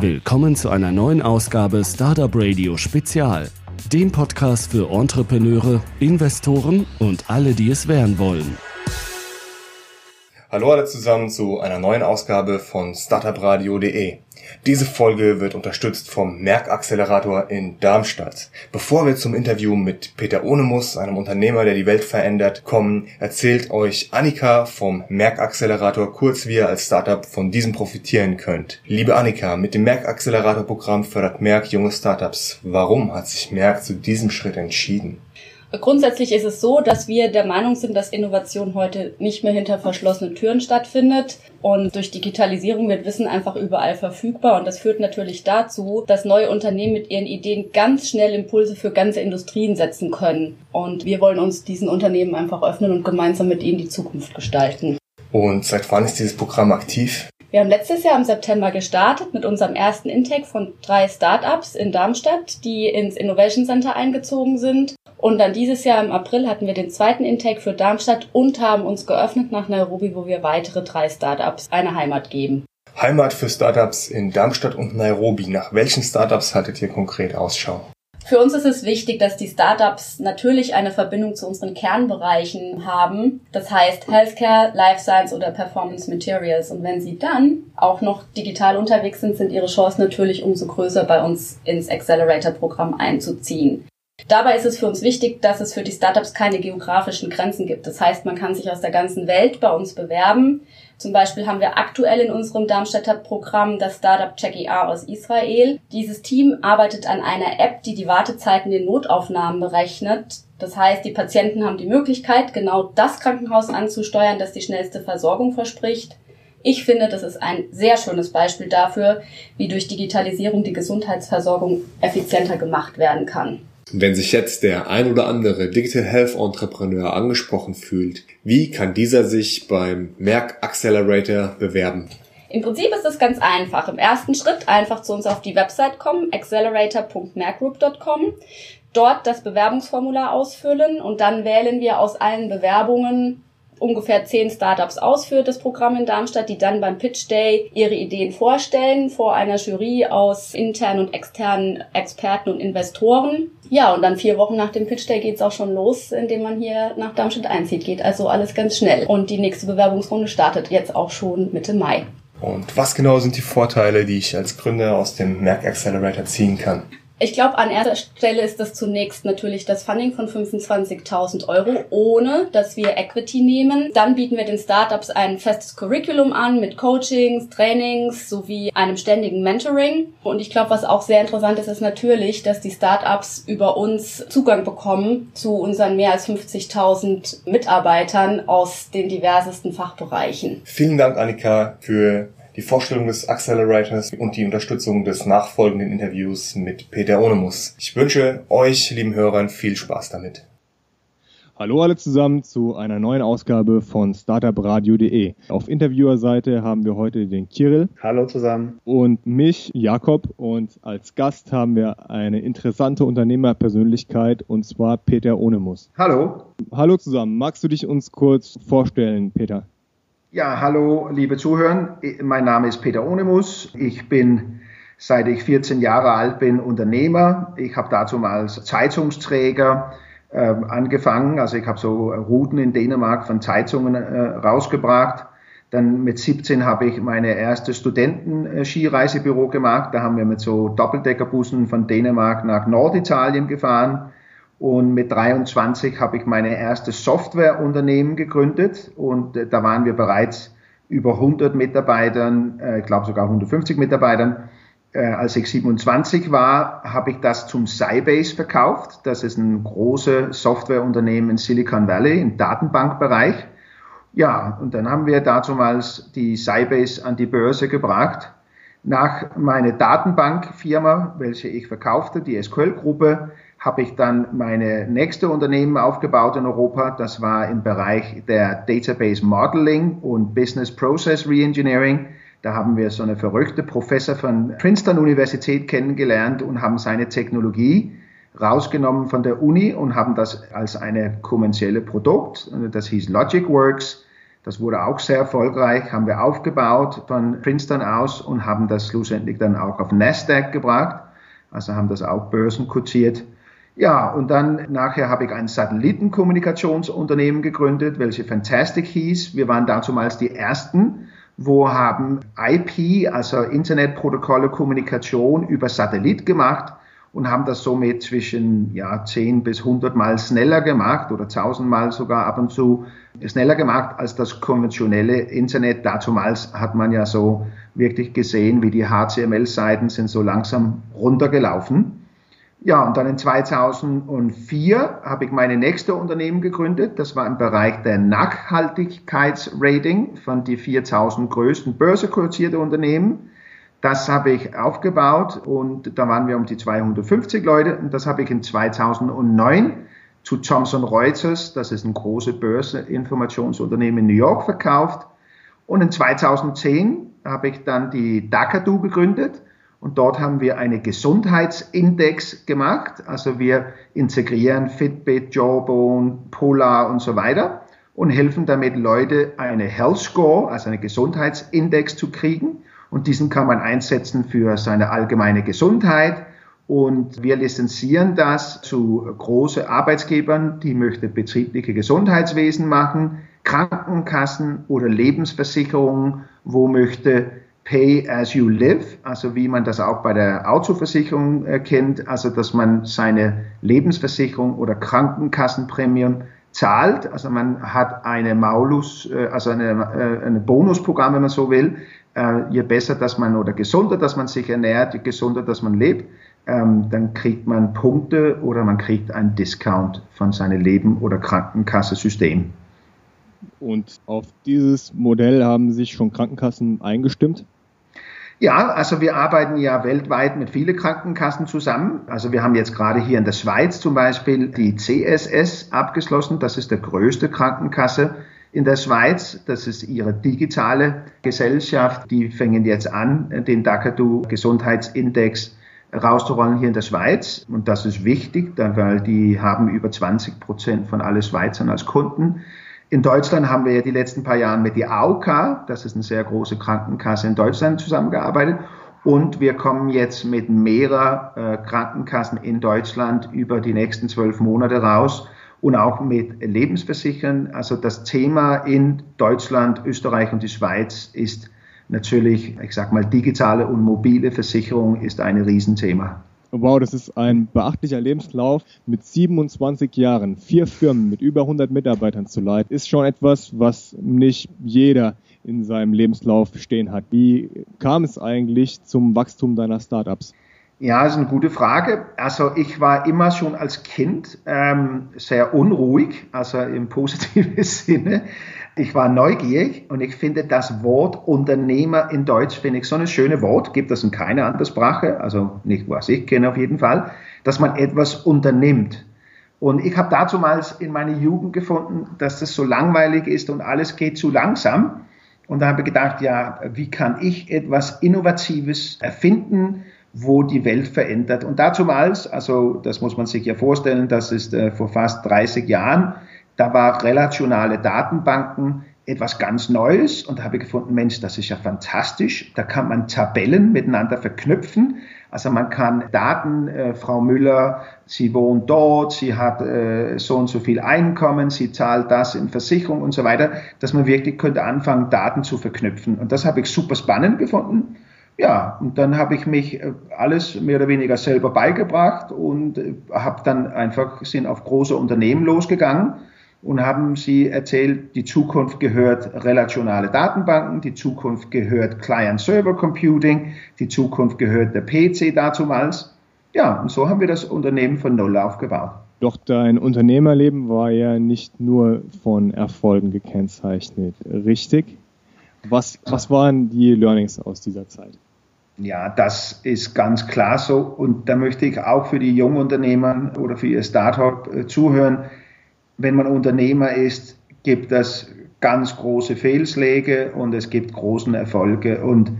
Willkommen zu einer neuen Ausgabe Startup Radio Spezial, dem Podcast für Entrepreneure, Investoren und alle, die es werden wollen. Hallo alle zusammen zu einer neuen Ausgabe von startupradio.de. Diese Folge wird unterstützt vom Merck-Accelerator in Darmstadt. Bevor wir zum Interview mit Peter Ohnemus, einem Unternehmer, der die Welt verändert, kommen, erzählt euch Annika vom Merck-Accelerator kurz, wie ihr als Startup von diesem profitieren könnt. Liebe Annika, mit dem Merck-Accelerator-Programm fördert Merck junge Startups. Warum hat sich Merck zu diesem Schritt entschieden? Grundsätzlich ist es so, dass wir der Meinung sind, dass Innovation heute nicht mehr hinter verschlossenen Türen stattfindet. Und durch Digitalisierung wird Wissen einfach überall verfügbar. Und das führt natürlich dazu, dass neue Unternehmen mit ihren Ideen ganz schnell Impulse für ganze Industrien setzen können. Und wir wollen uns diesen Unternehmen einfach öffnen und gemeinsam mit ihnen die Zukunft gestalten. Und seit wann ist dieses Programm aktiv? Wir haben letztes Jahr im September gestartet mit unserem ersten Intake von drei Startups in Darmstadt, die ins Innovation Center eingezogen sind. Und dann dieses Jahr im April hatten wir den zweiten Intake für Darmstadt und haben uns geöffnet nach Nairobi, wo wir weitere drei Startups eine Heimat geben. Heimat für Startups in Darmstadt und Nairobi. Nach welchen Startups haltet ihr konkret Ausschau? Für uns ist es wichtig, dass die Startups natürlich eine Verbindung zu unseren Kernbereichen haben. Das heißt Healthcare, Life Science oder Performance Materials. Und wenn sie dann auch noch digital unterwegs sind, sind ihre Chancen natürlich umso größer, bei uns ins Accelerator-Programm einzuziehen. Dabei ist es für uns wichtig, dass es für die Startups keine geografischen Grenzen gibt. Das heißt, man kann sich aus der ganzen Welt bei uns bewerben. Zum Beispiel haben wir aktuell in unserem Darmstädter Programm das Startup Check aus Israel. Dieses Team arbeitet an einer App, die die Wartezeiten in Notaufnahmen berechnet. Das heißt, die Patienten haben die Möglichkeit, genau das Krankenhaus anzusteuern, das die schnellste Versorgung verspricht. Ich finde, das ist ein sehr schönes Beispiel dafür, wie durch Digitalisierung die Gesundheitsversorgung effizienter gemacht werden kann. Wenn sich jetzt der ein oder andere Digital Health Entrepreneur angesprochen fühlt, wie kann dieser sich beim Merck Accelerator bewerben? Im Prinzip ist es ganz einfach. Im ersten Schritt einfach zu uns auf die Website kommen, accelerator.merckgroup.com, dort das Bewerbungsformular ausfüllen und dann wählen wir aus allen Bewerbungen ungefähr zehn Startups aus für das Programm in Darmstadt, die dann beim Pitch Day ihre Ideen vorstellen vor einer Jury aus internen und externen Experten und Investoren. Ja, und dann vier Wochen nach dem Pitch Day geht's auch schon los, indem man hier nach Darmstadt einzieht. Geht also alles ganz schnell. Und die nächste Bewerbungsrunde startet jetzt auch schon Mitte Mai. Und was genau sind die Vorteile, die ich als Gründer aus dem Merck Accelerator ziehen kann? Ich glaube, an erster Stelle ist das zunächst natürlich das Funding von 25.000 Euro, ohne dass wir Equity nehmen. Dann bieten wir den Startups ein festes Curriculum an mit Coachings, Trainings sowie einem ständigen Mentoring. Und ich glaube, was auch sehr interessant ist, ist natürlich, dass die Startups über uns Zugang bekommen zu unseren mehr als 50.000 Mitarbeitern aus den diversesten Fachbereichen. Vielen Dank, Annika, für die Vorstellung des Accelerators und die Unterstützung des nachfolgenden Interviews mit Peter Ohnemus. Ich wünsche euch, lieben Hörern, viel Spaß damit. Hallo alle zusammen zu einer neuen Ausgabe von startupradio.de. Auf Interviewerseite haben wir heute den Kirill. Hallo zusammen. Und mich, Jakob. Und als Gast haben wir eine interessante Unternehmerpersönlichkeit und zwar Peter Ohnemus. Hallo. Hallo zusammen. Magst du dich uns kurz vorstellen, Peter? Ja, hallo, liebe Zuhörer. Mein Name ist Peter Ohnemus. Ich bin, seit ich 14 Jahre alt bin, Unternehmer. Ich habe dazu mal als Zeitungsträger äh, angefangen. Also ich habe so Routen in Dänemark von Zeitungen äh, rausgebracht. Dann mit 17 habe ich meine erste Studenten-Skireisebüro gemacht. Da haben wir mit so Doppeldeckerbussen von Dänemark nach Norditalien gefahren. Und mit 23 habe ich meine erste Softwareunternehmen gegründet und äh, da waren wir bereits über 100 Mitarbeitern, äh, ich glaube sogar 150 Mitarbeitern. Äh, als ich 27 war, habe ich das zum Sybase verkauft. Das ist ein großes Softwareunternehmen in Silicon Valley im Datenbankbereich. Ja, und dann haben wir damals die Sybase an die Börse gebracht. Nach meiner Datenbankfirma, welche ich verkaufte, die SQL-Gruppe, habe ich dann meine nächste Unternehmen aufgebaut in Europa. Das war im Bereich der Database Modeling und Business Process Reengineering. Da haben wir so eine verrückte Professor von Princeton Universität kennengelernt und haben seine Technologie rausgenommen von der Uni und haben das als eine kommerzielle Produkt, das hieß LogicWorks. Das wurde auch sehr erfolgreich, haben wir aufgebaut von Princeton aus und haben das schlussendlich dann auch auf Nasdaq gebracht. Also haben das auch börsenkotiert. Ja, und dann nachher habe ich ein Satellitenkommunikationsunternehmen gegründet, welche Fantastic hieß. Wir waren damals die ersten, wo haben IP, also Internetprotokolle Kommunikation über Satellit gemacht und haben das somit zwischen ja, 10 bis 100 Mal schneller gemacht oder 1000 Mal sogar ab und zu schneller gemacht als das konventionelle Internet. Damals hat man ja so wirklich gesehen, wie die HTML-Seiten sind so langsam runtergelaufen. Ja, und dann in 2004 habe ich meine nächste Unternehmen gegründet. Das war im Bereich der Nachhaltigkeitsrating von die 4000 größten börsenkursierte Unternehmen. Das habe ich aufgebaut und da waren wir um die 250 Leute und das habe ich in 2009 zu Thomson Reuters, das ist ein großes Börseninformationsunternehmen in New York, verkauft. Und in 2010 habe ich dann die Dakadu gegründet und dort haben wir einen Gesundheitsindex gemacht. Also wir integrieren Fitbit, Jawbone, Polar und so weiter und helfen damit Leute eine Health Score, also einen Gesundheitsindex zu kriegen. Und diesen kann man einsetzen für seine allgemeine Gesundheit. Und wir lizenzieren das zu großen Arbeitsgebern, die möchten betriebliche Gesundheitswesen machen, Krankenkassen oder Lebensversicherungen, wo möchte Pay as you live, also wie man das auch bei der Autoversicherung kennt, also dass man seine Lebensversicherung oder Krankenkassenprämien zahlt. Also man hat eine Maulus, äh, also eine, äh, eine Bonusprogramm, wenn man so will, äh, je besser, dass man oder gesunder, dass man sich ernährt, je gesunder, dass man lebt, ähm, dann kriegt man Punkte oder man kriegt einen Discount von seinem Leben- oder Krankenkassensystem. Und auf dieses Modell haben sich schon Krankenkassen eingestimmt? Ja, also wir arbeiten ja weltweit mit vielen Krankenkassen zusammen. Also wir haben jetzt gerade hier in der Schweiz zum Beispiel die CSS abgeschlossen. Das ist der größte Krankenkasse in der Schweiz. Das ist ihre digitale Gesellschaft. Die fängen jetzt an, den Dakadu Gesundheitsindex rauszurollen hier in der Schweiz. Und das ist wichtig, weil die haben über 20 Prozent von allen Schweizern als Kunden. In Deutschland haben wir ja die letzten paar Jahre mit der AOK, das ist eine sehr große Krankenkasse in Deutschland, zusammengearbeitet. Und wir kommen jetzt mit mehreren äh, Krankenkassen in Deutschland über die nächsten zwölf Monate raus und auch mit Lebensversichern. Also das Thema in Deutschland, Österreich und die Schweiz ist natürlich, ich sag mal, digitale und mobile Versicherung ist ein Riesenthema. Wow, das ist ein beachtlicher Lebenslauf. Mit 27 Jahren, vier Firmen mit über 100 Mitarbeitern zu leiten, ist schon etwas, was nicht jeder in seinem Lebenslauf stehen hat. Wie kam es eigentlich zum Wachstum deiner Startups? Ja, das ist eine gute Frage. Also ich war immer schon als Kind ähm, sehr unruhig, also im positiven Sinne. Ich war neugierig und ich finde das Wort Unternehmer in Deutsch finde ich so ein schönes Wort. Gibt es in keiner anderen Sprache, also nicht was ich kenne auf jeden Fall, dass man etwas unternimmt. Und ich habe damals in meiner Jugend gefunden, dass das so langweilig ist und alles geht zu langsam. Und da habe ich gedacht, ja, wie kann ich etwas Innovatives erfinden, wo die Welt verändert. Und dazumals, also das muss man sich ja vorstellen, das ist äh, vor fast 30 Jahren, da war relationale Datenbanken etwas ganz Neues und da habe ich gefunden, Mensch, das ist ja fantastisch. Da kann man Tabellen miteinander verknüpfen. Also man kann Daten, äh, Frau Müller, sie wohnt dort, sie hat äh, so und so viel Einkommen, sie zahlt das in Versicherung und so weiter, dass man wirklich könnte anfangen, Daten zu verknüpfen. Und das habe ich super spannend gefunden. Ja, und dann habe ich mich äh, alles mehr oder weniger selber beigebracht und äh, habe dann einfach sind auf große Unternehmen losgegangen und haben sie erzählt, die Zukunft gehört relationale Datenbanken, die Zukunft gehört Client-Server-Computing, die Zukunft gehört der PC dazumals. Ja, und so haben wir das Unternehmen von Null aufgebaut. Doch dein Unternehmerleben war ja nicht nur von Erfolgen gekennzeichnet, richtig? Was, was waren die Learnings aus dieser Zeit? Ja, das ist ganz klar so. Und da möchte ich auch für die Jungunternehmer oder für ihr Startup äh, zuhören. Wenn man Unternehmer ist, gibt es ganz große Fehlschläge und es gibt großen Erfolge. Und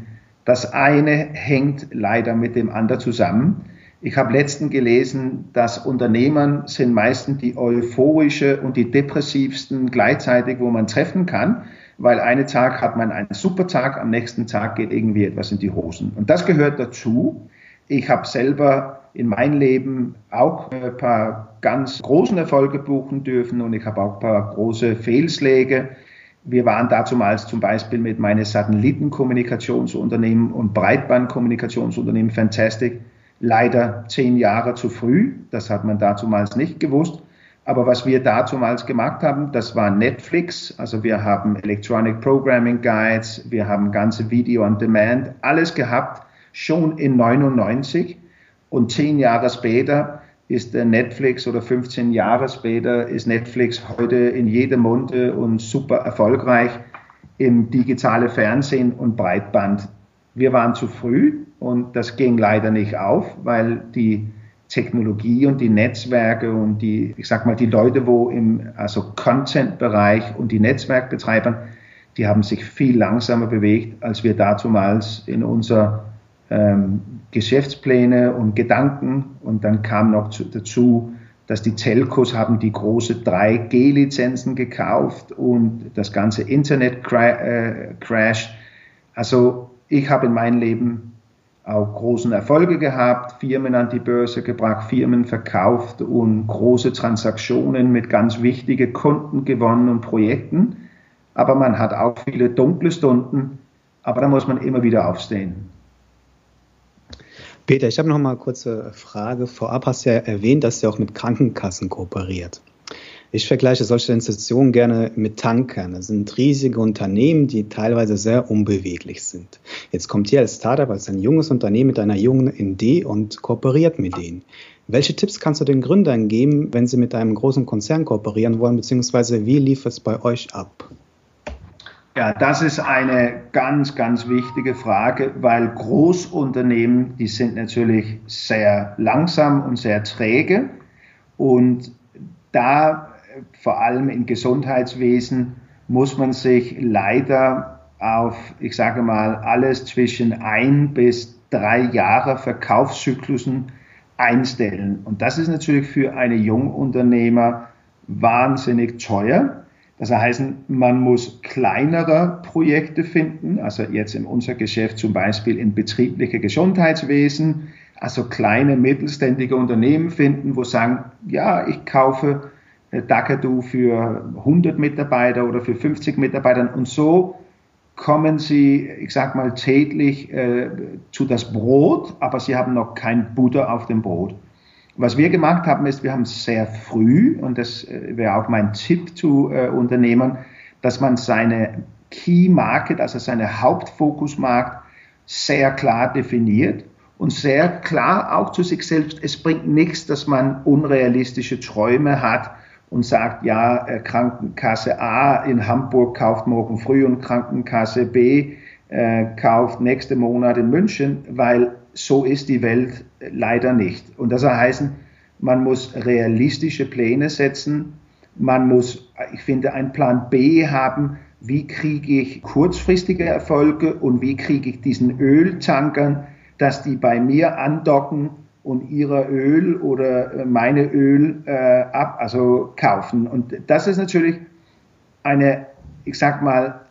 das eine hängt leider mit dem anderen zusammen. Ich habe letztens gelesen, dass Unternehmer sind meistens die euphorische und die depressivsten gleichzeitig, wo man treffen kann weil einen Tag hat man einen super Tag, am nächsten Tag geht irgendwie etwas in die Hosen. Und das gehört dazu. Ich habe selber in meinem Leben auch ein paar ganz großen Erfolge buchen dürfen und ich habe auch ein paar große Fehlschläge. Wir waren dazumals zum Beispiel mit meinen Satellitenkommunikationsunternehmen und Breitbandkommunikationsunternehmen Fantastic leider zehn Jahre zu früh. Das hat man dazumals nicht gewusst. Aber was wir dazumals gemacht haben, das war Netflix. Also wir haben Electronic Programming Guides, wir haben ganze Video on Demand, alles gehabt, schon in 99. Und zehn Jahre später ist Netflix oder 15 Jahre später ist Netflix heute in jedem Munde und super erfolgreich im digitale Fernsehen und Breitband. Wir waren zu früh und das ging leider nicht auf, weil die Technologie und die Netzwerke und die, ich sag mal, die Leute, wo im also Content-Bereich und die Netzwerkbetreiber, die haben sich viel langsamer bewegt, als wir dazumals in unser ähm, Geschäftspläne und Gedanken. Und dann kam noch zu, dazu, dass die Telcos haben die große 3G-Lizenzen gekauft und das ganze Internet äh. Also ich habe in meinem Leben auch großen Erfolge gehabt, Firmen an die Börse gebracht, Firmen verkauft und große Transaktionen mit ganz wichtigen Kunden gewonnen und Projekten. Aber man hat auch viele dunkle Stunden, aber da muss man immer wieder aufstehen. Peter, ich habe noch mal eine kurze Frage. Vorab hast du ja erwähnt, dass ihr auch mit Krankenkassen kooperiert. Ich vergleiche solche Institutionen gerne mit Tankern. Das sind riesige Unternehmen, die teilweise sehr unbeweglich sind. Jetzt kommt hier als Startup, als ein junges Unternehmen mit einer jungen Idee und kooperiert mit denen. Welche Tipps kannst du den Gründern geben, wenn sie mit einem großen Konzern kooperieren wollen, beziehungsweise wie lief es bei euch ab? Ja, das ist eine ganz, ganz wichtige Frage, weil Großunternehmen, die sind natürlich sehr langsam und sehr träge. Und da vor allem im Gesundheitswesen muss man sich leider auf, ich sage mal, alles zwischen ein bis drei Jahre Verkaufszyklusen einstellen. Und das ist natürlich für eine Jungunternehmer wahnsinnig teuer. Das heißt, man muss kleinere Projekte finden, also jetzt in unser Geschäft zum Beispiel in betriebliche Gesundheitswesen, also kleine mittelständige Unternehmen finden, wo sagen, ja, ich kaufe Dakadu für 100 Mitarbeiter oder für 50 Mitarbeiter und so kommen sie, ich sag mal, täglich äh, zu das Brot, aber sie haben noch kein Butter auf dem Brot. Was wir gemacht haben, ist, wir haben sehr früh, und das äh, wäre auch mein Tipp zu äh, Unternehmern, dass man seine Key Market, also seine Hauptfokusmarkt, sehr klar definiert und sehr klar auch zu sich selbst, es bringt nichts, dass man unrealistische Träume hat und sagt, ja, äh, Krankenkasse A in Hamburg kauft morgen früh und Krankenkasse B äh, kauft nächste Monat in München, weil so ist die Welt leider nicht. Und das heißt, man muss realistische Pläne setzen, man muss, ich finde, einen Plan B haben, wie kriege ich kurzfristige Erfolge und wie kriege ich diesen Öltankern, dass die bei mir andocken und ihrer Öl oder äh, meine Öl äh, ab, also kaufen. Und das ist natürlich eine, ich sag mal,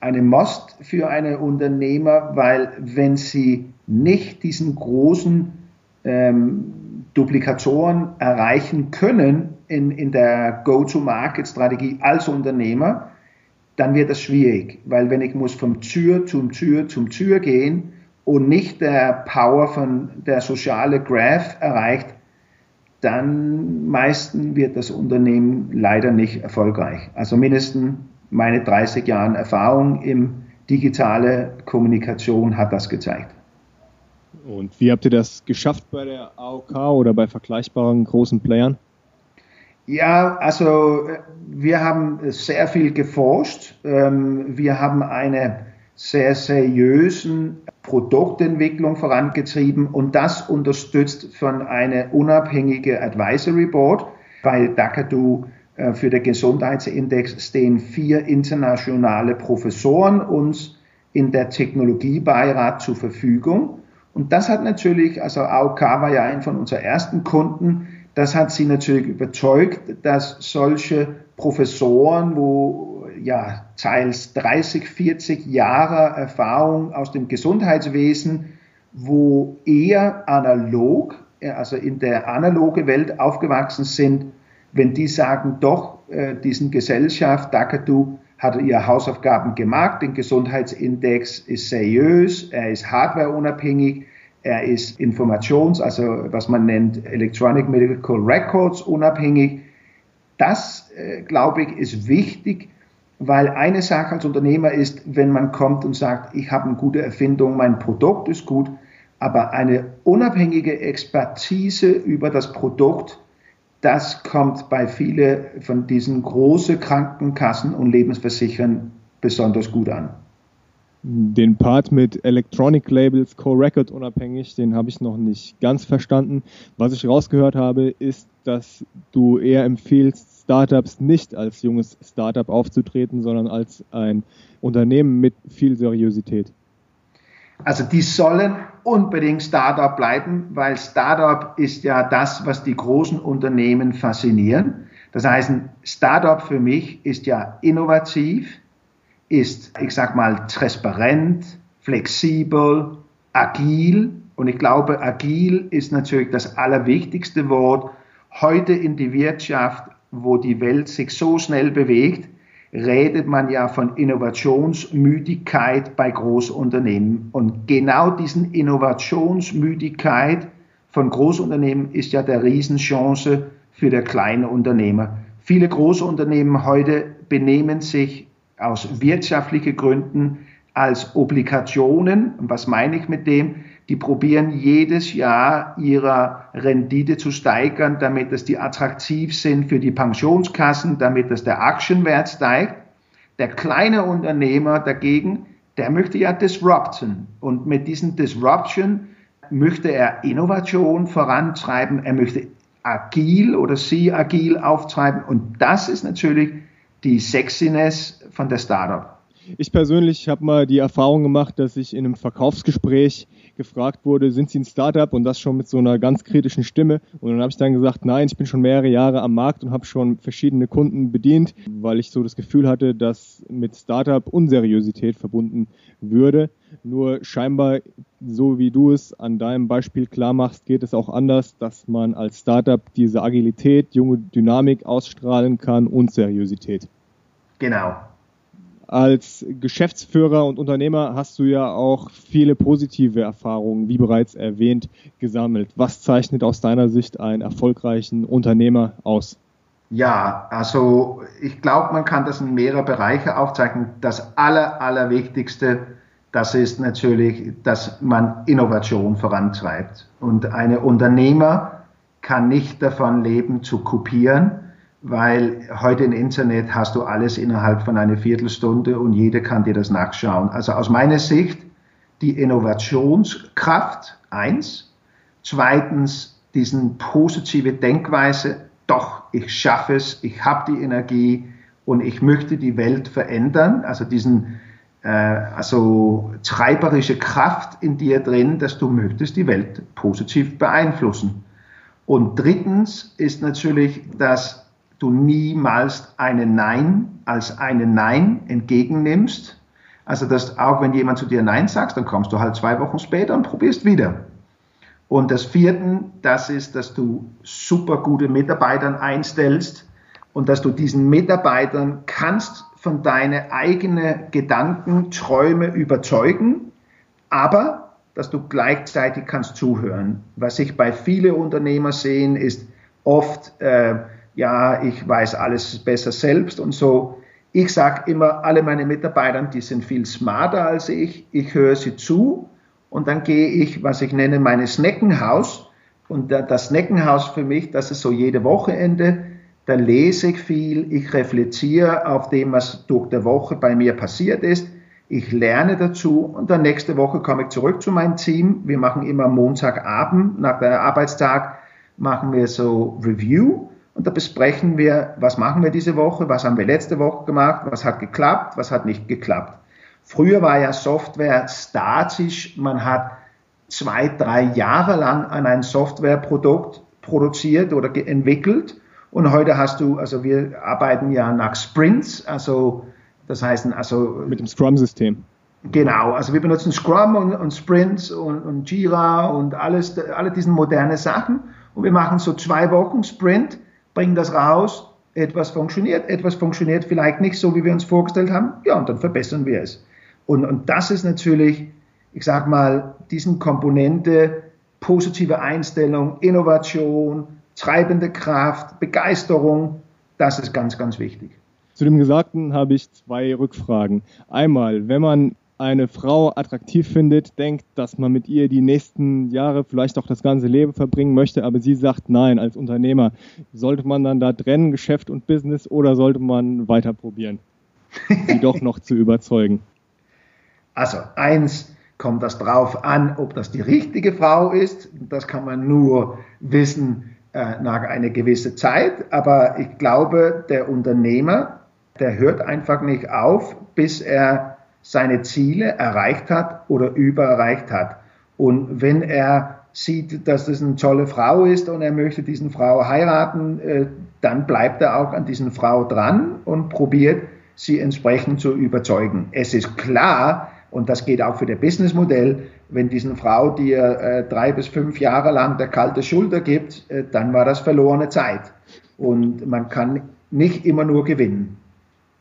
eine Most für eine Unternehmer, weil wenn sie nicht diesen großen ähm, Duplikatoren erreichen können in, in der Go-to-Market-Strategie als Unternehmer, dann wird das schwierig, weil wenn ich muss vom Tür zum Tür zum Tür gehen und nicht der Power von der soziale Graph erreicht, dann meistens wird das Unternehmen leider nicht erfolgreich. Also mindestens meine 30 Jahre Erfahrung im digitale Kommunikation hat das gezeigt. Und wie habt ihr das geschafft bei der AOK oder bei vergleichbaren großen Playern? Ja, also äh, wir haben sehr viel geforscht. Ähm, wir haben eine sehr seriösen Produktentwicklung vorangetrieben und das unterstützt von einer unabhängigen Advisory Board. Dakadu äh, für den Gesundheitsindex stehen vier internationale Professoren uns in der Technologiebeirat zur Verfügung. Und das hat natürlich, also AOK war ja ein von unseren ersten Kunden, das hat sie natürlich überzeugt, dass solche Professoren, wo ja, teils 30, 40 Jahre Erfahrung aus dem Gesundheitswesen, wo eher analog, also in der analoge Welt aufgewachsen sind, wenn die sagen, doch, äh, diesen Gesellschaft, Dakatu, hat ihr Hausaufgaben gemacht, den Gesundheitsindex ist seriös, er ist hardwareunabhängig, er ist Informations-, also was man nennt Electronic Medical Records unabhängig. Das, äh, glaube ich, ist wichtig, weil eine Sache als Unternehmer ist, wenn man kommt und sagt, ich habe eine gute Erfindung, mein Produkt ist gut, aber eine unabhängige Expertise über das Produkt, das kommt bei vielen von diesen großen Krankenkassen und Lebensversichern besonders gut an. Den Part mit Electronic Labels, Co-Record unabhängig, den habe ich noch nicht ganz verstanden. Was ich rausgehört habe, ist, dass du eher empfiehlst, Startups nicht als junges Startup aufzutreten, sondern als ein Unternehmen mit viel Seriosität. Also die sollen unbedingt Startup bleiben, weil Startup ist ja das, was die großen Unternehmen faszinieren. Das heißt, Startup für mich ist ja innovativ, ist, ich sag mal, transparent, flexibel, agil. Und ich glaube, agil ist natürlich das allerwichtigste Wort heute in die Wirtschaft, wo die Welt sich so schnell bewegt redet man ja von Innovationsmüdigkeit bei Großunternehmen. Und genau diesen Innovationsmüdigkeit von Großunternehmen ist ja der Riesenchance für der kleine Unternehmer. Viele Großunternehmen heute benehmen sich aus wirtschaftlichen Gründen als Obligationen. Und was meine ich mit dem? Die probieren jedes Jahr ihre Rendite zu steigern, damit dass die attraktiv sind für die Pensionskassen, damit dass der Aktienwert steigt. Der kleine Unternehmer dagegen, der möchte ja disrupten. Und mit diesen Disruption möchte er Innovation vorantreiben, er möchte agil oder sie agil auftreiben. Und das ist natürlich die Sexiness von der Startup. Ich persönlich habe mal die Erfahrung gemacht, dass ich in einem Verkaufsgespräch gefragt wurde, sind Sie ein Startup und das schon mit so einer ganz kritischen Stimme. Und dann habe ich dann gesagt, nein, ich bin schon mehrere Jahre am Markt und habe schon verschiedene Kunden bedient, weil ich so das Gefühl hatte, dass mit Startup Unseriosität verbunden würde. Nur scheinbar, so wie du es an deinem Beispiel klar machst, geht es auch anders, dass man als Startup diese Agilität, junge Dynamik ausstrahlen kann und Seriosität. Genau, als Geschäftsführer und Unternehmer hast du ja auch viele positive Erfahrungen, wie bereits erwähnt, gesammelt. Was zeichnet aus deiner Sicht einen erfolgreichen Unternehmer aus? Ja, also ich glaube, man kann das in mehrere Bereiche aufzeichnen. Das Aller, Allerwichtigste, das ist natürlich, dass man Innovation vorantreibt. Und ein Unternehmer kann nicht davon leben, zu kopieren, weil heute im Internet hast du alles innerhalb von einer Viertelstunde und jeder kann dir das nachschauen. Also aus meiner Sicht die Innovationskraft, eins. Zweitens, diesen positive Denkweise, doch, ich schaffe es, ich habe die Energie und ich möchte die Welt verändern. Also diesen äh, also treiberische Kraft in dir drin, dass du möchtest die Welt positiv beeinflussen. Und drittens ist natürlich, dass du niemals einen Nein als einen Nein entgegennimmst. Also, dass auch wenn jemand zu dir Nein sagt, dann kommst du halt zwei Wochen später und probierst wieder. Und das vierte, das ist, dass du super gute Mitarbeitern einstellst und dass du diesen Mitarbeitern kannst von deine eigenen Gedanken, Träume überzeugen, aber dass du gleichzeitig kannst zuhören. Was ich bei vielen Unternehmern sehen, ist oft, äh, ja, ich weiß alles besser selbst und so. Ich sage immer, alle meine Mitarbeiter, die sind viel smarter als ich. Ich höre sie zu und dann gehe ich, was ich nenne, meine Snackenhaus. Und das Snackenhaus für mich, das ist so jede Wochenende. Da lese ich viel, ich reflektiere auf dem, was durch die Woche bei mir passiert ist. Ich lerne dazu und dann nächste Woche komme ich zurück zu meinem Team. Wir machen immer Montagabend nach der Arbeitstag machen wir so Review und da besprechen wir, was machen wir diese Woche, was haben wir letzte Woche gemacht, was hat geklappt, was hat nicht geklappt. Früher war ja Software statisch, man hat zwei, drei Jahre lang an ein Softwareprodukt produziert oder entwickelt. Und heute hast du, also wir arbeiten ja nach Sprints, also Das heißt also. Mit dem Scrum-System. Genau, also wir benutzen Scrum und, und Sprints und, und, Jira und alles, alle diesen moderne Sachen. Und wir machen so zwei Wochen Sprint, bringen das raus, etwas funktioniert, etwas funktioniert vielleicht nicht so, wie wir uns vorgestellt haben, ja, und dann verbessern wir es. Und, und das ist natürlich, ich sag mal, diesen Komponente positive Einstellung, Innovation, treibende Kraft, Begeisterung, das ist ganz, ganz wichtig. Zu dem Gesagten habe ich zwei Rückfragen. Einmal, wenn man eine Frau attraktiv findet, denkt, dass man mit ihr die nächsten Jahre, vielleicht auch das ganze Leben verbringen möchte, aber sie sagt nein als Unternehmer. Sollte man dann da trennen, Geschäft und Business, oder sollte man weiter probieren, sie doch noch zu überzeugen? Also eins kommt das drauf an, ob das die richtige Frau ist. Das kann man nur wissen äh, nach einer gewissen Zeit. Aber ich glaube, der Unternehmer, der hört einfach nicht auf, bis er seine Ziele erreicht hat oder übererreicht hat. Und wenn er sieht, dass das eine tolle Frau ist und er möchte diesen Frau heiraten, äh, dann bleibt er auch an diesen Frau dran und probiert, sie entsprechend zu überzeugen. Es ist klar, und das geht auch für das Businessmodell, wenn diesen Frau dir äh, drei bis fünf Jahre lang der kalte Schulter gibt, äh, dann war das verlorene Zeit. Und man kann nicht immer nur gewinnen.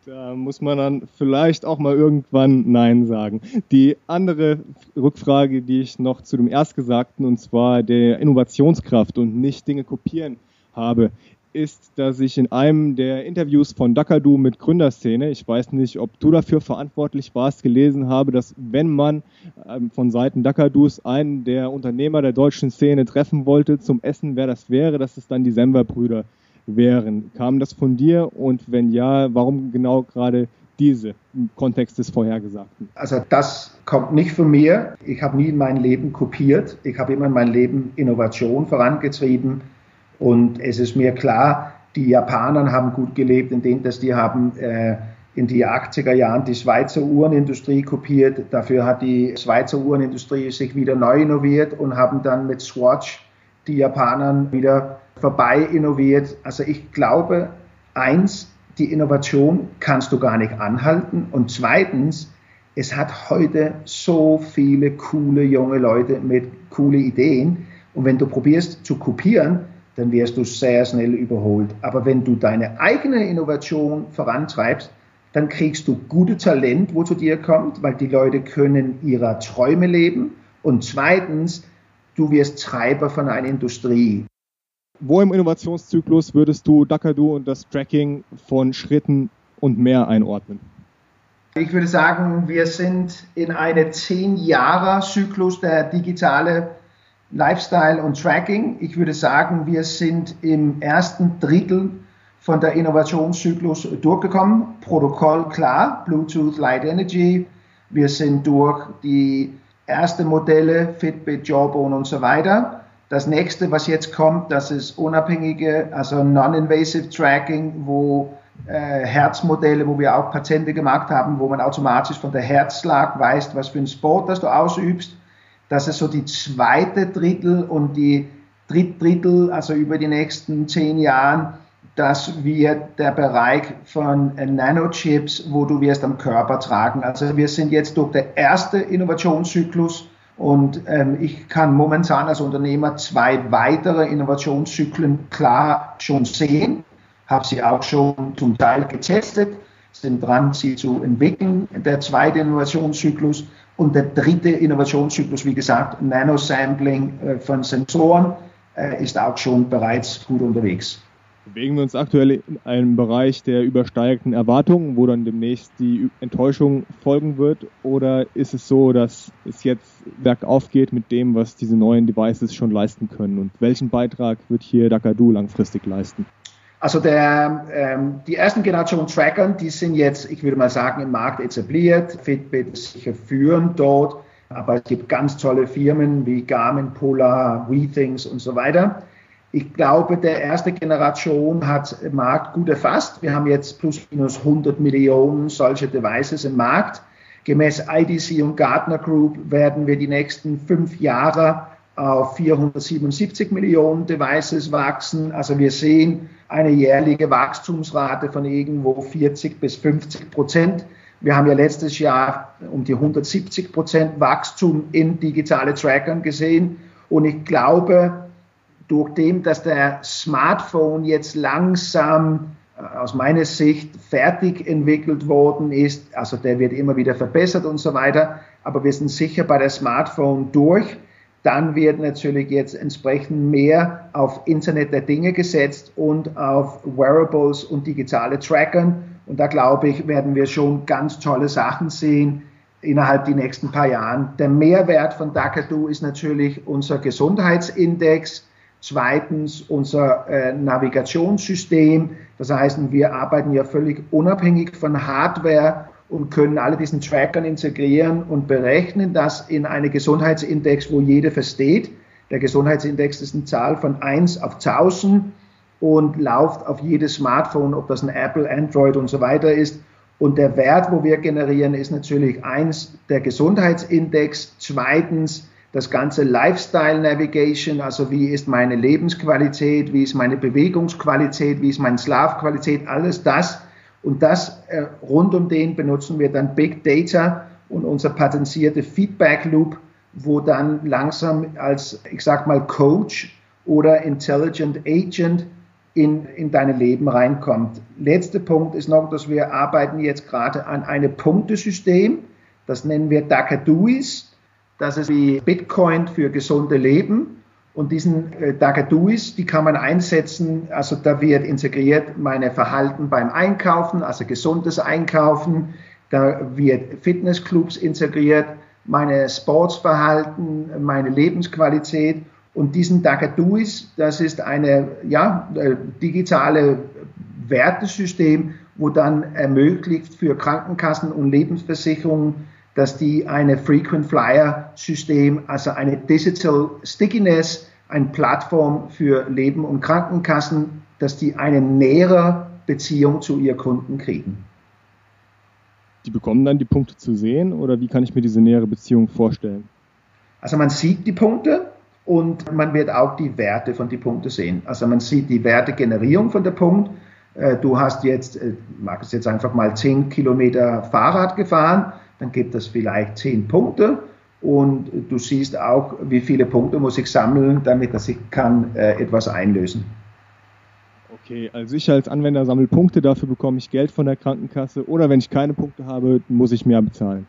Da muss man dann vielleicht auch mal irgendwann Nein sagen. Die andere Rückfrage, die ich noch zu dem Erstgesagten, und zwar der Innovationskraft und nicht Dinge kopieren habe, ist, dass ich in einem der Interviews von Dakadu mit Gründerszene, ich weiß nicht, ob du dafür verantwortlich warst, gelesen habe, dass wenn man ähm, von Seiten Dakadus einen der Unternehmer der deutschen Szene treffen wollte zum Essen, wer das wäre, dass es dann die Sember-Brüder wären. Kam das von dir und wenn ja, warum genau gerade diese im Kontext des Vorhergesagten? Also das kommt nicht von mir. Ich habe nie in meinem Leben kopiert. Ich habe immer in meinem Leben Innovation vorangetrieben. Und es ist mir klar, die Japaner haben gut gelebt, indem dass die haben äh, in die 80er Jahren die Schweizer Uhrenindustrie kopiert. Dafür hat die Schweizer Uhrenindustrie sich wieder neu innoviert und haben dann mit Swatch die Japaner wieder vorbei innoviert. Also ich glaube, eins, die Innovation kannst du gar nicht anhalten. Und zweitens, es hat heute so viele coole junge Leute mit coole Ideen. Und wenn du probierst zu kopieren, dann wirst du sehr schnell überholt. Aber wenn du deine eigene Innovation vorantreibst, dann kriegst du gute Talent, wo zu dir kommt, weil die Leute können ihrer Träume leben. Und zweitens, du wirst Treiber von einer Industrie. Wo im Innovationszyklus würdest du Dakadu und das Tracking von Schritten und mehr einordnen? Ich würde sagen, wir sind in einem zehn Jahre Zyklus der digitale Lifestyle und Tracking. Ich würde sagen, wir sind im ersten Drittel von der Innovationszyklus durchgekommen. Protokoll klar, Bluetooth Light Energy. Wir sind durch die ersten Modelle, Fitbit, Jawbone und so weiter. Das nächste, was jetzt kommt, das ist unabhängige, also non-invasive Tracking, wo äh, Herzmodelle, wo wir auch Patente gemacht haben, wo man automatisch von der Herzschlag weiß, was für ein Sport das du ausübst. Das ist so die zweite Drittel und die dritt Drittel, also über die nächsten zehn Jahren, das wird der Bereich von Nanochips, wo du wirst am Körper tragen. Also wir sind jetzt durch der erste Innovationszyklus und ähm, ich kann momentan als Unternehmer zwei weitere Innovationszyklen klar schon sehen, habe sie auch schon zum Teil getestet, sind dran, sie zu entwickeln. Der zweite Innovationszyklus und der dritte Innovationszyklus, wie gesagt, Nanosampling äh, von Sensoren, äh, ist auch schon bereits gut unterwegs. Bewegen wir uns aktuell in einem Bereich der übersteigten Erwartungen, wo dann demnächst die Enttäuschung folgen wird? Oder ist es so, dass es jetzt bergauf geht mit dem, was diese neuen Devices schon leisten können? Und welchen Beitrag wird hier Dakadu langfristig leisten? Also der, ähm, die ersten Generation Tracker, die sind jetzt, ich würde mal sagen, im Markt etabliert. Fitbit ist sicher führend dort, aber es gibt ganz tolle Firmen wie Garmin, Polar, WeThings und so weiter. Ich glaube, der erste Generation hat im Markt gut erfasst. Wir haben jetzt plus minus 100 Millionen solche Devices im Markt. Gemäß IDC und Gartner Group werden wir die nächsten fünf Jahre auf 477 Millionen Devices wachsen. Also wir sehen eine jährliche Wachstumsrate von irgendwo 40 bis 50 Prozent. Wir haben ja letztes Jahr um die 170 Prozent Wachstum in digitale Trackern gesehen. Und ich glaube, durch dem, dass der Smartphone jetzt langsam äh, aus meiner Sicht fertig entwickelt worden ist, also der wird immer wieder verbessert und so weiter, aber wir sind sicher bei der Smartphone durch. Dann wird natürlich jetzt entsprechend mehr auf Internet der Dinge gesetzt und auf Wearables und digitale Trackern. Und da glaube ich, werden wir schon ganz tolle Sachen sehen innerhalb die nächsten paar Jahren. Der Mehrwert von Dakadu ist natürlich unser Gesundheitsindex. Zweitens unser äh, Navigationssystem. Das heißt, wir arbeiten ja völlig unabhängig von Hardware und können alle diesen Trackern integrieren und berechnen das in eine Gesundheitsindex, wo jeder versteht. Der Gesundheitsindex ist eine Zahl von 1 auf 1000 und läuft auf jedes Smartphone, ob das ein Apple, Android und so weiter ist. Und der Wert, wo wir generieren, ist natürlich eins der Gesundheitsindex, zweitens das ganze Lifestyle Navigation, also wie ist meine Lebensqualität, wie ist meine Bewegungsqualität, wie ist meine Schlafqualität, alles das. Und das äh, rund um den benutzen wir dann Big Data und unser patenzierte Feedback Loop, wo dann langsam als, ich sag mal, Coach oder Intelligent Agent in, in dein Leben reinkommt. Letzter Punkt ist noch, dass wir arbeiten jetzt gerade an einem Punktesystem. Das nennen wir Dakaduis. Das ist wie Bitcoin für gesunde Leben. Und diesen äh, Dagaduis, die kann man einsetzen, also da wird integriert meine Verhalten beim Einkaufen, also gesundes Einkaufen, da wird Fitnessclubs integriert, meine Sportsverhalten, meine Lebensqualität. Und diesen Dagaduis, das ist eine ja, äh, digitale Wertesystem, wo dann ermöglicht für Krankenkassen und Lebensversicherungen dass die eine Frequent Flyer System, also eine Digital Stickiness, eine Plattform für Leben und Krankenkassen, dass die eine nähere Beziehung zu ihren Kunden kriegen. Die bekommen dann die Punkte zu sehen oder wie kann ich mir diese nähere Beziehung vorstellen? Also man sieht die Punkte und man wird auch die Werte von den Punkten sehen. Also man sieht die Wertegenerierung von der Punkt. Äh, du hast jetzt, äh, mag es jetzt einfach mal 10 Kilometer Fahrrad gefahren dann gibt es vielleicht zehn Punkte und du siehst auch, wie viele Punkte muss ich sammeln, damit dass ich kann äh, etwas einlösen. Okay, also ich als Anwender sammle Punkte, dafür bekomme ich Geld von der Krankenkasse oder wenn ich keine Punkte habe, muss ich mehr bezahlen.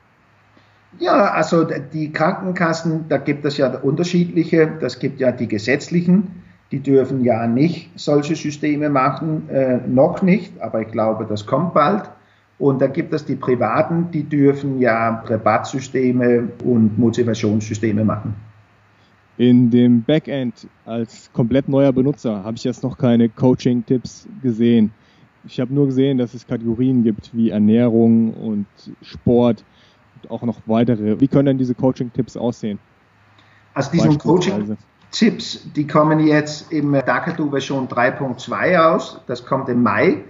Ja, also die Krankenkassen, da gibt es ja unterschiedliche, das gibt ja die gesetzlichen, die dürfen ja nicht solche Systeme machen, äh, noch nicht, aber ich glaube, das kommt bald. Und dann gibt es die Privaten, die dürfen ja Rabattsysteme und Motivationssysteme machen. In dem Backend als komplett neuer Benutzer habe ich jetzt noch keine Coaching-Tipps gesehen. Ich habe nur gesehen, dass es Kategorien gibt wie Ernährung und Sport und auch noch weitere. Wie können denn diese Coaching-Tipps aussehen? Also diese Coaching-Tipps, die kommen jetzt im Dakatu Version 3.2 aus. Das kommt im Mai.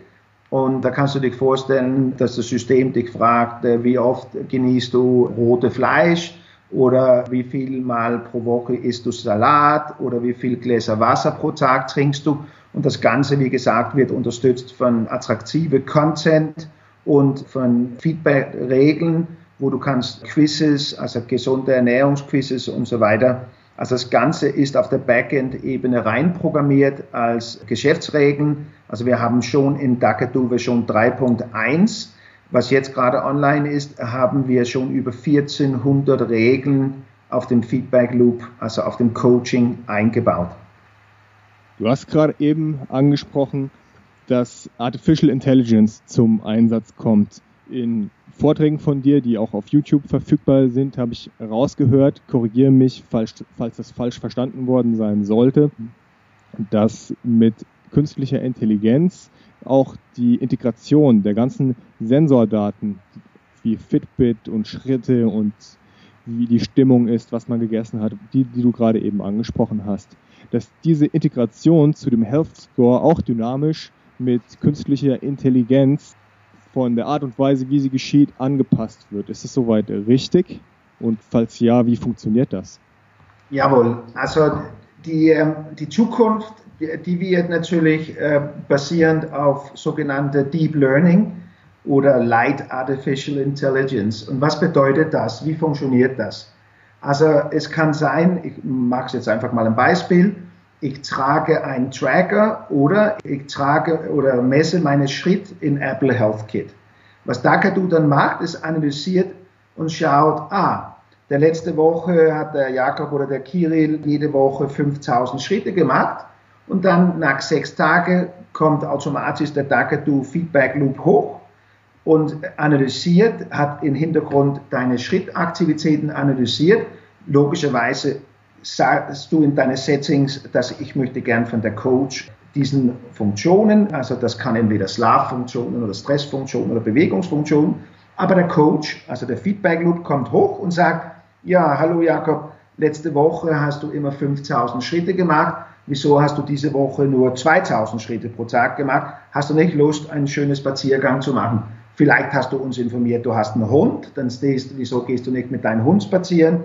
Und da kannst du dich vorstellen, dass das System dich fragt, äh, wie oft genießt du rote Fleisch oder wie viel Mal pro Woche isst du Salat oder wie viel Gläser Wasser pro Tag trinkst du. Und das Ganze, wie gesagt, wird unterstützt von attraktive Content und von Feedback-Regeln, wo du kannst Quizzes, also gesunde Ernährungsquizzes und so weiter. Also das Ganze ist auf der Backend-Ebene reinprogrammiert als Geschäftsregeln also wir haben schon in Dakadu Version 3.1, was jetzt gerade online ist, haben wir schon über 1400 Regeln auf dem Feedback Loop, also auf dem Coaching eingebaut. Du hast gerade eben angesprochen, dass Artificial Intelligence zum Einsatz kommt. In Vorträgen von dir, die auch auf YouTube verfügbar sind, habe ich rausgehört, korrigiere mich, falls, falls das falsch verstanden worden sein sollte, dass mit künstlicher Intelligenz auch die Integration der ganzen Sensordaten wie Fitbit und Schritte und wie die Stimmung ist, was man gegessen hat, die, die du gerade eben angesprochen hast, dass diese Integration zu dem Health Score auch dynamisch mit künstlicher Intelligenz von der Art und Weise, wie sie geschieht, angepasst wird. Ist es soweit richtig? Und falls ja, wie funktioniert das? Jawohl, also die, ähm, die Zukunft die wird natürlich äh, basierend auf sogenannte Deep Learning oder Light Artificial Intelligence. Und was bedeutet das? Wie funktioniert das? Also es kann sein, ich mache es jetzt einfach mal ein Beispiel, ich trage einen Tracker oder ich trage oder messe meinen Schritt in Apple Health Kit. Was Dakadu dann macht, ist analysiert und schaut, ah, der letzte Woche hat der Jakob oder der Kirill jede Woche 5000 Schritte gemacht und dann nach sechs Tagen kommt automatisch der Dakadu Feedback Loop hoch und analysiert, hat im Hintergrund deine Schrittaktivitäten analysiert. Logischerweise sagst du in deine Settings, dass ich möchte gern von der Coach diesen Funktionen, also das kann entweder Schlaffunktionen oder Stressfunktionen oder Bewegungsfunktionen, aber der Coach, also der Feedback Loop kommt hoch und sagt, ja, hallo Jakob, letzte Woche hast du immer 5000 Schritte gemacht, wieso hast du diese Woche nur 2000 Schritte pro Tag gemacht? Hast du nicht Lust, einen schönen Spaziergang zu machen? Vielleicht hast du uns informiert, du hast einen Hund, dann stehst, wieso gehst du nicht mit deinem Hund spazieren?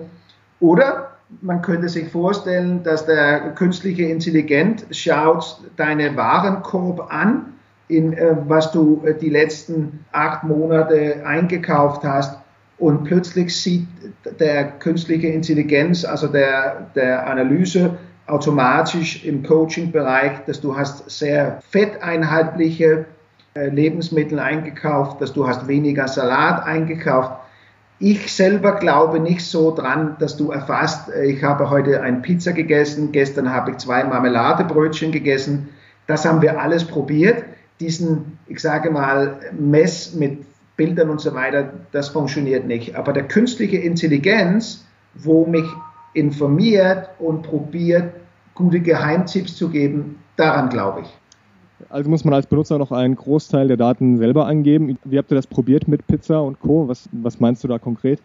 Oder man könnte sich vorstellen, dass der künstliche Intelligenz schaut deine Warenkorb an, in äh, was du äh, die letzten acht Monate eingekauft hast. Und plötzlich sieht der künstliche Intelligenz, also der, der Analyse automatisch im Coaching-Bereich, dass du hast sehr fetteinhaltliche äh, Lebensmittel eingekauft, dass du hast weniger Salat eingekauft ich selber glaube nicht so dran, dass du erfasst, äh, ich habe heute ein Pizza gegessen, gestern habe ich zwei Marmeladebrötchen gegessen. Das haben wir alles probiert. Diesen, ich sage mal, Mess mit Bildern und so weiter, das funktioniert nicht. Aber der künstliche Intelligenz, wo mich informiert und probiert, gute Geheimtipps zu geben, daran glaube ich. Also muss man als Benutzer noch einen Großteil der Daten selber angeben. Wie habt ihr das probiert mit Pizza und Co? Was, was meinst du da konkret?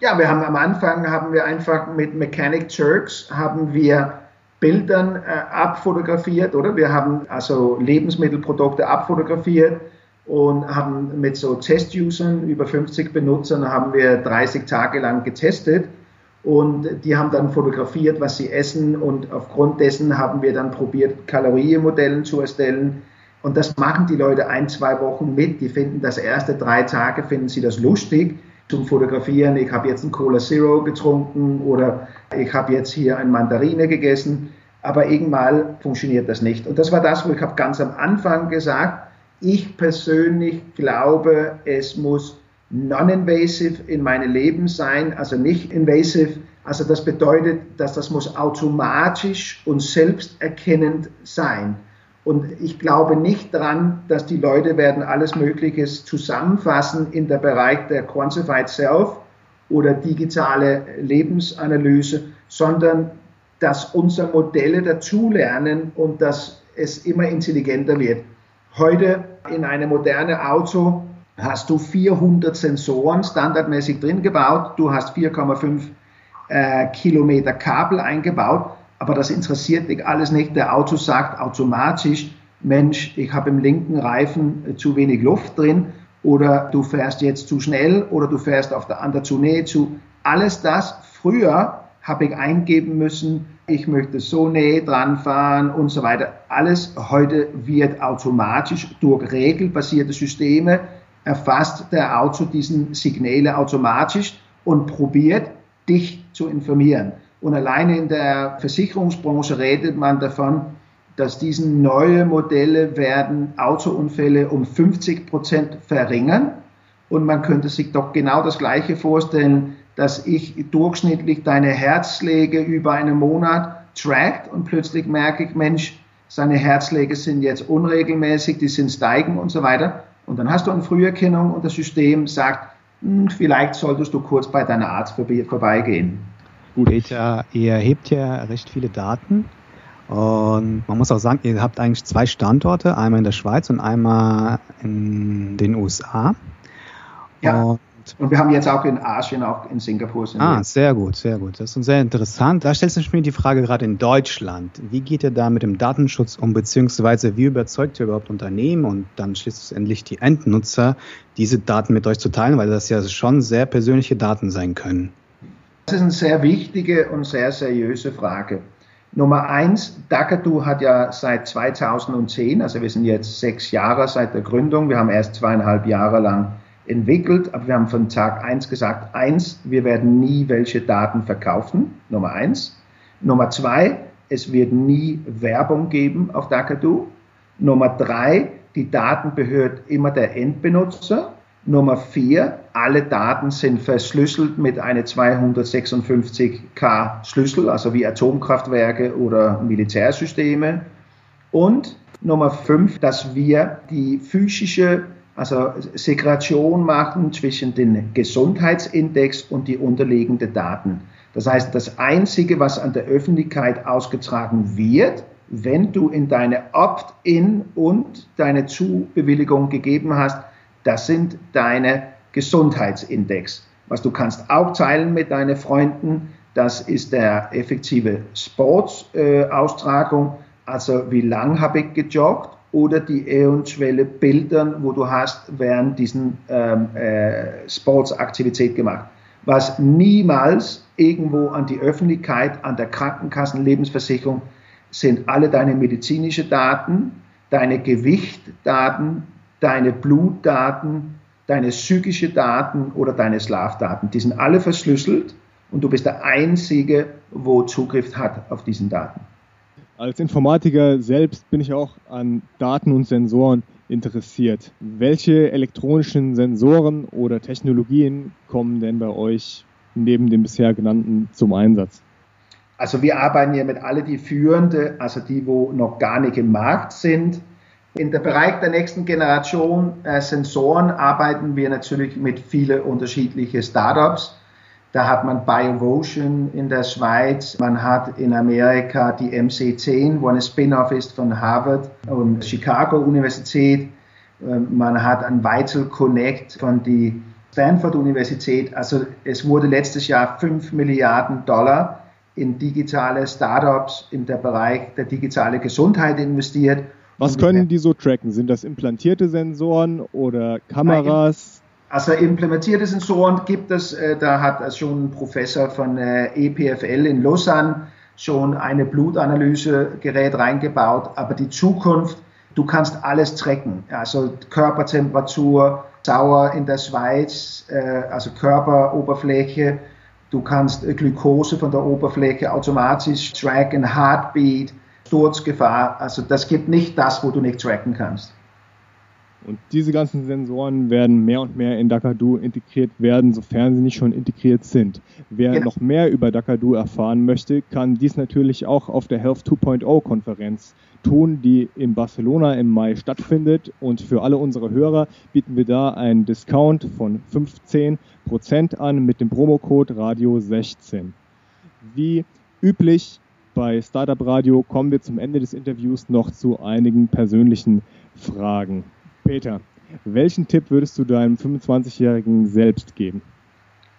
Ja, wir haben am Anfang haben wir einfach mit Mechanic Turks haben wir Bildern äh, abfotografiert, oder? Wir haben also Lebensmittelprodukte abfotografiert und haben mit so Test-Usern, über 50 Benutzern, haben wir 30 Tage lang getestet und die haben dann fotografiert, was sie essen und aufgrund dessen haben wir dann probiert, Kalorienmodellen zu erstellen. Und das machen die Leute ein, zwei Wochen mit. Die finden das erste drei Tage, finden sie das lustig zum Fotografieren. Ich habe jetzt ein Cola Zero getrunken oder ich habe jetzt hier ein Mandarine gegessen. Aber irgendwann funktioniert das nicht. Und das war das, wo ich habe ganz am Anfang gesagt, ich persönlich glaube, es muss non-invasive in meinem Leben sein, also nicht invasive. Also das bedeutet, dass das muss automatisch und selbsterkennend sein. Und ich glaube nicht daran, dass die Leute werden alles Mögliche zusammenfassen in der Bereich der Quantified Self oder digitale Lebensanalyse, sondern dass unsere Modelle dazulernen und dass es immer intelligenter wird. Heute in einem modernen Auto hast du 400 Sensoren standardmäßig drin gebaut, du hast 4,5 äh, Kilometer Kabel eingebaut, aber das interessiert dich alles nicht. Der Auto sagt automatisch, Mensch, ich habe im linken Reifen äh, zu wenig Luft drin oder du fährst jetzt zu schnell oder du fährst auf der anderen zu Nähe zu. Alles das früher habe ich eingeben müssen, ich möchte so näher dran fahren und so weiter. Alles heute wird automatisch durch regelbasierte Systeme erfasst der Auto diesen Signale automatisch und probiert, dich zu informieren. Und alleine in der Versicherungsbranche redet man davon, dass diese neue Modelle werden Autounfälle um 50 Prozent verringern. Und man könnte sich doch genau das Gleiche vorstellen, dass ich durchschnittlich deine Herzschläge über einen Monat trackt und plötzlich merke ich, Mensch, seine Herzschläge sind jetzt unregelmäßig, die sind steigen und so weiter. Und dann hast du eine Früherkennung und das System sagt, hm, vielleicht solltest du kurz bei deiner Arzt vorbeigehen. Gut, Peter, ihr hebt ja recht viele Daten. Und man muss auch sagen, ihr habt eigentlich zwei Standorte, einmal in der Schweiz und einmal in den USA. Ja. Und und wir haben jetzt auch in Asien, auch in Singapur. ah, sehr gut, sehr gut. Das ist sehr interessant. Da stellt sich mir die Frage gerade in Deutschland. Wie geht ihr da mit dem Datenschutz um, beziehungsweise wie überzeugt ihr überhaupt Unternehmen und dann schließlich die Endnutzer, diese Daten mit euch zu teilen, weil das ja schon sehr persönliche Daten sein können? Das ist eine sehr wichtige und sehr seriöse Frage. Nummer eins, Dakadu hat ja seit 2010, also wir sind jetzt sechs Jahre seit der Gründung, wir haben erst zweieinhalb Jahre lang entwickelt, aber wir haben von Tag eins gesagt, eins, wir werden nie welche Daten verkaufen, Nummer eins. Nummer zwei, es wird nie Werbung geben auf Dakadu. Nummer drei, die Daten gehört immer der Endbenutzer. Nummer vier, alle Daten sind verschlüsselt mit einer 256k Schlüssel, also wie Atomkraftwerke oder Militärsysteme. Und Nummer fünf, dass wir die physische also Segregation machen zwischen den Gesundheitsindex und die unterliegenden Daten. Das heißt, das Einzige, was an der Öffentlichkeit ausgetragen wird, wenn du in deine Opt-in und deine Zubewilligung gegeben hast, das sind deine Gesundheitsindex. Was du kannst auch teilen mit deinen Freunden, das ist der effektive Sportsaustragung. Äh, also wie lang habe ich gejoggt oder die eventuelle Bildern, wo du hast während diesen ähm, äh, Sportsaktivität gemacht. Was niemals irgendwo an die Öffentlichkeit, an der Krankenkassenlebensversicherung sind alle deine medizinischen Daten, deine Gewichtdaten, deine Blutdaten, deine psychische Daten oder deine Schlafdaten. Die sind alle verschlüsselt und du bist der Einzige, wo Zugriff hat auf diesen Daten. Als Informatiker selbst bin ich auch an Daten und Sensoren interessiert. Welche elektronischen Sensoren oder Technologien kommen denn bei euch neben den bisher genannten zum Einsatz? Also wir arbeiten ja mit alle die führende, also die, wo noch gar nicht im Markt sind. In der Bereich der nächsten Generation äh, Sensoren arbeiten wir natürlich mit vielen unterschiedlichen Startups. Da hat man BioVotion in der Schweiz, man hat in Amerika die MC10, wo eine Spin-off ist von Harvard und Chicago Universität. Ähm, man hat ein Vital Connect von der Stanford Universität. Also es wurde letztes Jahr 5 Milliarden Dollar in digitale Startups in der Bereich der digitale Gesundheit investiert. Was können die so tracken? Sind das implantierte Sensoren oder Kameras? Also implementierte Sensoren gibt es, äh, da hat schon ein Professor von EPFL in Lausanne schon eine Blutanalysegerät reingebaut, aber die Zukunft, du kannst alles tracken, also Körpertemperatur, Sauer in der Schweiz, äh, also Körperoberfläche, Du kannst Glukose von der Oberfläche automatisch tracken, Heartbeat, Sturzgefahr. Also das gibt nicht das, wo du nicht tracken kannst. Und diese ganzen Sensoren werden mehr und mehr in Dakadu integriert werden, sofern sie nicht schon integriert sind. Wer genau. noch mehr über Dakadu erfahren möchte, kann dies natürlich auch auf der Health 2.0 Konferenz tun, die in Barcelona im Mai stattfindet. Und für alle unsere Hörer bieten wir da einen Discount von 15% an mit dem Promocode Radio16. Wie üblich bei Startup Radio kommen wir zum Ende des Interviews noch zu einigen persönlichen Fragen. Peter, welchen Tipp würdest du deinem 25-Jährigen selbst geben?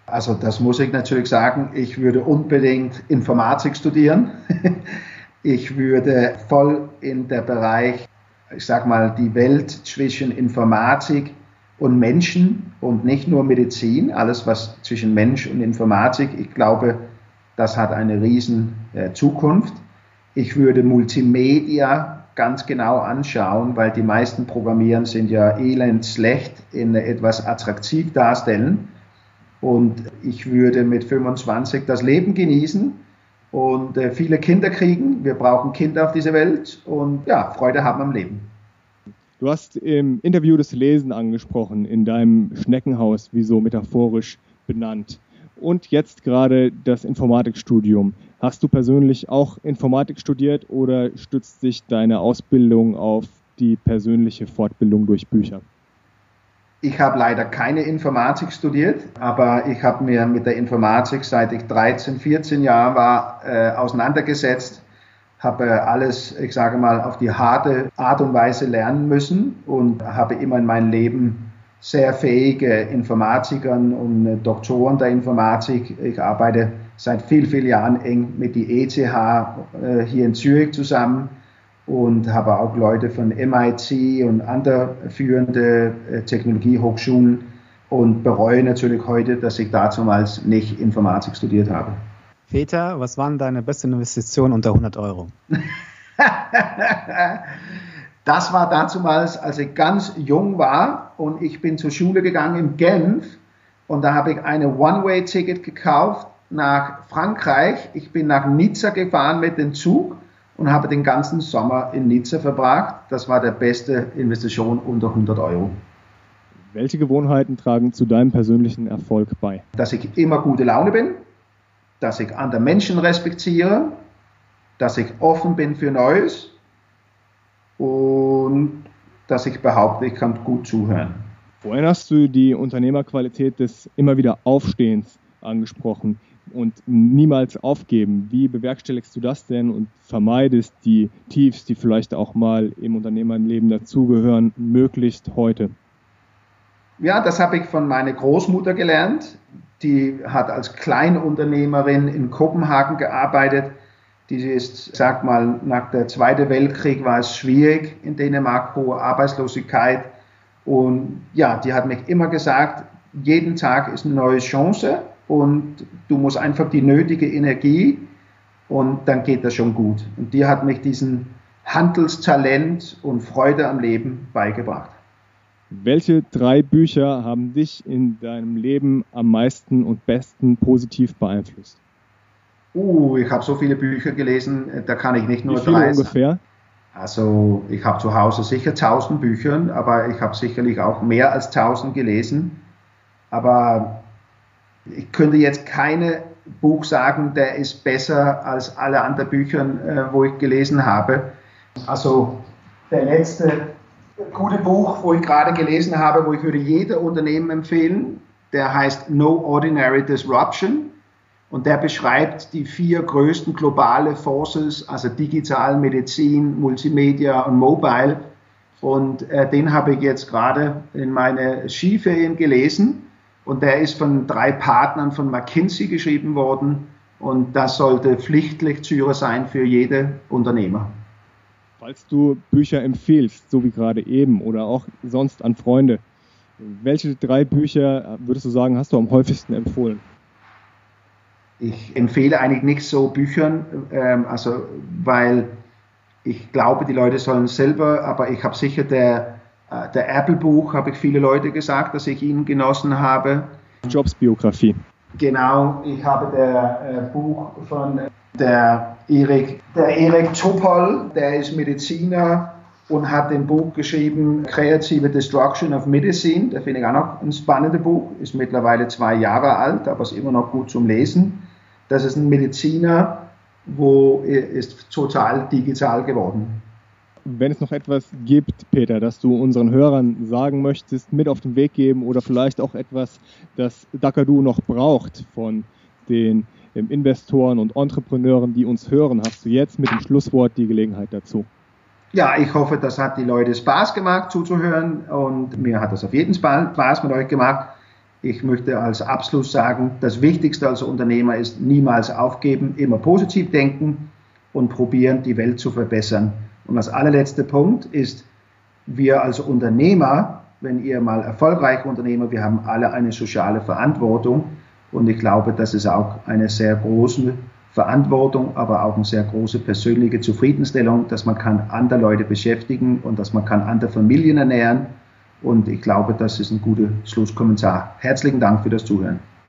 Also das muss ich natürlich sagen, ich würde unbedingt Informatik studieren. ich würde voll in der Bereich, ich sag mal, die Welt zwischen Informatik und Menschen und nicht nur Medizin, alles was zwischen Mensch und Informatik, ich glaube, das hat eine riesen äh, Zukunft. Ich würde Multimedia ganz genau anschauen, weil die meisten Programmieren sind ja elend schlecht in etwas attraktiv darstellen. Und ich würde mit 25 das Leben genießen und äh, viele Kinder kriegen. Wir brauchen Kinder auf dieser Welt und ja, Freude haben am Leben. Du hast im Interview das Lesen angesprochen, in deinem Schneckenhaus, wie so metaphorisch benannt. Und jetzt gerade das Informatikstudium. Hast du persönlich auch Informatik studiert oder stützt sich deine Ausbildung auf die persönliche Fortbildung durch Bücher? Ich habe leider keine Informatik studiert, aber ich habe mir mit der Informatik seit ich 13, 14 Jahre war äh, auseinandergesetzt, habe alles, ich sage mal, auf die harte Art und Weise lernen müssen und habe immer in meinem Leben sehr fähige Informatikern und Doktoren der Informatik. Ich arbeite seit vielen, vielen Jahren eng mit die ETH äh, hier in Zürich zusammen und habe auch Leute von MIT und anderen führende äh, Technologiehochschulen und bereue natürlich heute, dass ich damals nicht Informatik studiert habe. Peter, was waren deine beste Investition unter 100 Euro? das war damals, als ich ganz jung war und ich bin zur Schule gegangen in Genf und da habe ich eine One-Way-Ticket gekauft nach Frankreich. Ich bin nach Nizza gefahren mit dem Zug und habe den ganzen Sommer in Nizza verbracht. Das war der beste Investition unter 100 Euro. Welche Gewohnheiten tragen zu deinem persönlichen Erfolg bei? Dass ich immer gute Laune bin, dass ich andere Menschen respektiere, dass ich offen bin für Neues und dass ich behaupte, ich kann gut zuhören. Vorhin hast du die Unternehmerqualität des immer wieder Aufstehens angesprochen und niemals aufgeben. Wie bewerkstelligst du das denn und vermeidest die Tiefs, die vielleicht auch mal im Unternehmerleben dazugehören, möglichst heute? Ja, das habe ich von meiner Großmutter gelernt die hat als Kleinunternehmerin in Kopenhagen gearbeitet. Die ist, sag mal, nach der Zweiten Weltkrieg war es schwierig in Dänemark, hohe Arbeitslosigkeit. Und ja, die hat mich immer gesagt, jeden Tag ist eine neue Chance und du musst einfach die nötige Energie und dann geht das schon gut. Und die hat mich diesen Handelstalent und Freude am Leben beigebracht. Welche drei Bücher haben dich in deinem Leben am meisten und besten positiv beeinflusst? Uh, ich habe so viele Bücher gelesen, da kann ich nicht nur Wie viele drei ungefähr? Also ich habe zu Hause sicher tausend Bücher, aber ich habe sicherlich auch mehr als tausend gelesen. Aber ich könnte jetzt keine Buch sagen, der ist besser als alle anderen Bücher, äh, wo ich gelesen habe. Also der letzte gute Buch, wo ich gerade gelesen habe, wo ich würde jeder Unternehmen empfehlen. Der heißt No Ordinary Disruption und der beschreibt die vier größten globale Forces, also digital, Medizin, Multimedia und Mobile. Und äh, den habe ich jetzt gerade in meine Skiferien gelesen und der ist von drei Partnern von McKinsey geschrieben worden und das sollte Pflichtlektüre sein für jede Unternehmer. Falls du Bücher empfiehlst, so wie gerade eben, oder auch sonst an Freunde, welche drei Bücher würdest du sagen, hast du am häufigsten empfohlen? Ich empfehle eigentlich nicht so Büchern, ähm, also weil ich glaube, die Leute sollen selber, aber ich habe sicher der, äh, der Apple-Buch, habe ich viele Leute gesagt, dass ich ihn genossen habe. Jobs Biografie. Genau, ich habe der äh, Buch von der Erik, der Erik Topol, der ist Mediziner und hat ein Buch geschrieben, Kreative Destruction of Medicine. Der finde ich auch noch ein spannendes Buch, ist mittlerweile zwei Jahre alt, aber ist immer noch gut zum Lesen. Das ist ein Mediziner, wo ist total digital geworden. Wenn es noch etwas gibt, Peter, das du unseren Hörern sagen möchtest, mit auf den Weg geben oder vielleicht auch etwas, das Dakadu noch braucht von den Investoren und Entrepreneuren, die uns hören, hast du jetzt mit dem Schlusswort die Gelegenheit dazu. Ja, ich hoffe, das hat die Leute Spaß gemacht zuzuhören und mir hat das auf jeden Fall Spaß mit euch gemacht. Ich möchte als Abschluss sagen, das Wichtigste als Unternehmer ist niemals aufgeben, immer positiv denken und probieren, die Welt zu verbessern. Und als allerletzter Punkt ist, wir als Unternehmer, wenn ihr mal erfolgreiche Unternehmer, wir haben alle eine soziale Verantwortung und ich glaube, das ist auch eine sehr große Verantwortung, aber auch eine sehr große persönliche Zufriedenstellung, dass man kann andere Leute beschäftigen und dass man kann andere Familien ernähren. Und ich glaube, das ist ein guter Schlusskommentar. Herzlichen Dank für das Zuhören.